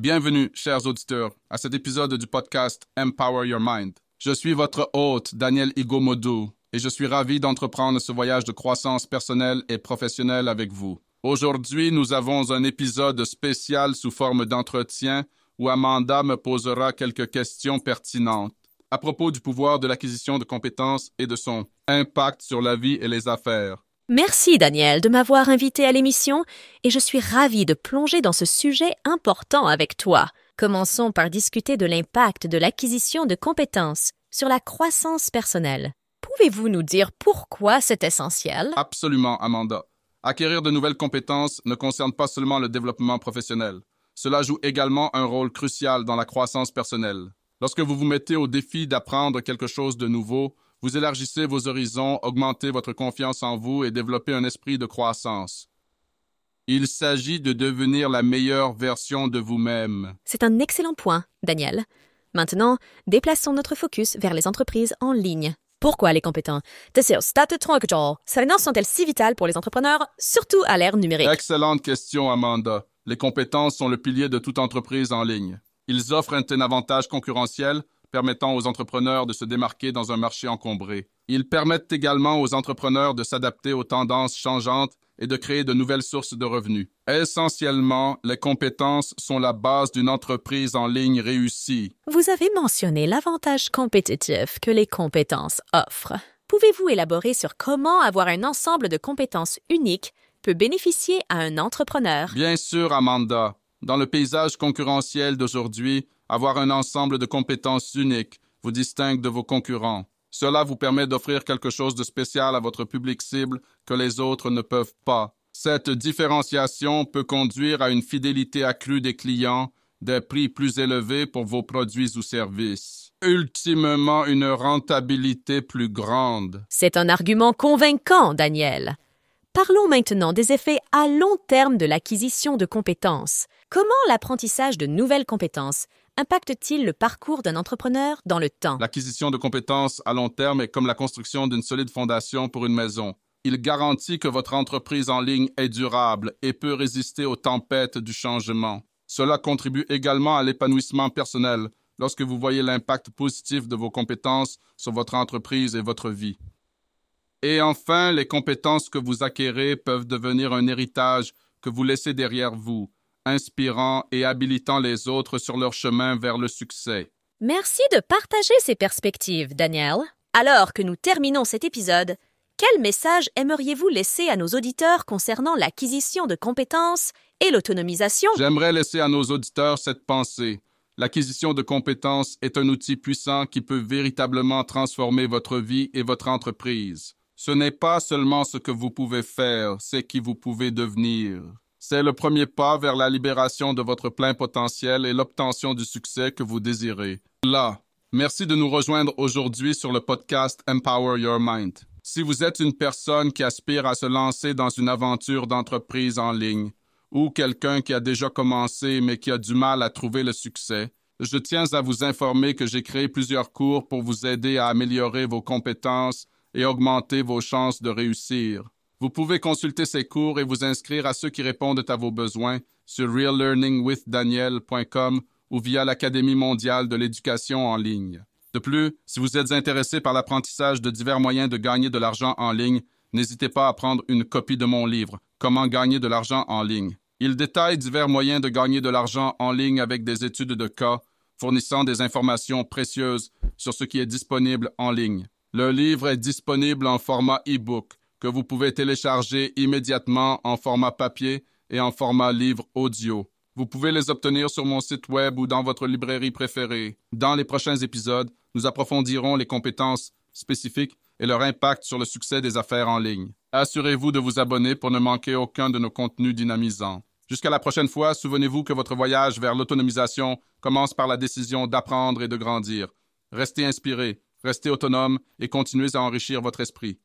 Bienvenue, chers auditeurs, à cet épisode du podcast Empower Your Mind. Je suis votre hôte, Daniel Igomodou, et je suis ravi d'entreprendre ce voyage de croissance personnelle et professionnelle avec vous. Aujourd'hui, nous avons un épisode spécial sous forme d'entretien où Amanda me posera quelques questions pertinentes à propos du pouvoir de l'acquisition de compétences et de son impact sur la vie et les affaires. Merci Daniel de m'avoir invité à l'émission et je suis ravie de plonger dans ce sujet important avec toi. Commençons par discuter de l'impact de l'acquisition de compétences sur la croissance personnelle. Pouvez-vous nous dire pourquoi c'est essentiel? Absolument, Amanda. Acquérir de nouvelles compétences ne concerne pas seulement le développement professionnel. Cela joue également un rôle crucial dans la croissance personnelle. Lorsque vous vous mettez au défi d'apprendre quelque chose de nouveau, vous élargissez vos horizons, augmentez votre confiance en vous et développez un esprit de croissance. Il s'agit de devenir la meilleure version de vous-même. C'est un excellent point, Daniel. Maintenant, déplaçons notre focus vers les entreprises en ligne. Pourquoi les compétents? Sont-elles si vitales pour les entrepreneurs, surtout à l'ère numérique? Excellente question, Amanda. Les compétences sont le pilier de toute entreprise en ligne. Ils offrent un avantage concurrentiel permettant aux entrepreneurs de se démarquer dans un marché encombré. Ils permettent également aux entrepreneurs de s'adapter aux tendances changeantes et de créer de nouvelles sources de revenus. Essentiellement, les compétences sont la base d'une entreprise en ligne réussie. Vous avez mentionné l'avantage compétitif que les compétences offrent. Pouvez-vous élaborer sur comment avoir un ensemble de compétences uniques peut bénéficier à un entrepreneur? Bien sûr, Amanda. Dans le paysage concurrentiel d'aujourd'hui, avoir un ensemble de compétences uniques vous distingue de vos concurrents. Cela vous permet d'offrir quelque chose de spécial à votre public cible que les autres ne peuvent pas. Cette différenciation peut conduire à une fidélité accrue des clients, des prix plus élevés pour vos produits ou services. Ultimement, une rentabilité plus grande. C'est un argument convaincant, Daniel. Parlons maintenant des effets à long terme de l'acquisition de compétences. Comment l'apprentissage de nouvelles compétences impacte-t-il le parcours d'un entrepreneur dans le temps? L'acquisition de compétences à long terme est comme la construction d'une solide fondation pour une maison. Il garantit que votre entreprise en ligne est durable et peut résister aux tempêtes du changement. Cela contribue également à l'épanouissement personnel lorsque vous voyez l'impact positif de vos compétences sur votre entreprise et votre vie. Et enfin, les compétences que vous acquérez peuvent devenir un héritage que vous laissez derrière vous, inspirant et habilitant les autres sur leur chemin vers le succès. Merci de partager ces perspectives, Daniel. Alors que nous terminons cet épisode, quel message aimeriez-vous laisser à nos auditeurs concernant l'acquisition de compétences et l'autonomisation? J'aimerais laisser à nos auditeurs cette pensée. L'acquisition de compétences est un outil puissant qui peut véritablement transformer votre vie et votre entreprise. Ce n'est pas seulement ce que vous pouvez faire, c'est qui vous pouvez devenir. C'est le premier pas vers la libération de votre plein potentiel et l'obtention du succès que vous désirez. Là, merci de nous rejoindre aujourd'hui sur le podcast Empower Your Mind. Si vous êtes une personne qui aspire à se lancer dans une aventure d'entreprise en ligne, ou quelqu'un qui a déjà commencé mais qui a du mal à trouver le succès, je tiens à vous informer que j'ai créé plusieurs cours pour vous aider à améliorer vos compétences et augmenter vos chances de réussir. Vous pouvez consulter ces cours et vous inscrire à ceux qui répondent à vos besoins sur reallearningwithdaniel.com ou via l'Académie mondiale de l'éducation en ligne. De plus, si vous êtes intéressé par l'apprentissage de divers moyens de gagner de l'argent en ligne, n'hésitez pas à prendre une copie de mon livre Comment gagner de l'argent en ligne. Il détaille divers moyens de gagner de l'argent en ligne avec des études de cas, fournissant des informations précieuses sur ce qui est disponible en ligne. Le livre est disponible en format e-book que vous pouvez télécharger immédiatement en format papier et en format livre audio. Vous pouvez les obtenir sur mon site web ou dans votre librairie préférée. Dans les prochains épisodes, nous approfondirons les compétences spécifiques et leur impact sur le succès des affaires en ligne. Assurez-vous de vous abonner pour ne manquer aucun de nos contenus dynamisants. Jusqu'à la prochaine fois, souvenez-vous que votre voyage vers l'autonomisation commence par la décision d'apprendre et de grandir. Restez inspiré, restez autonome et continuez à enrichir votre esprit.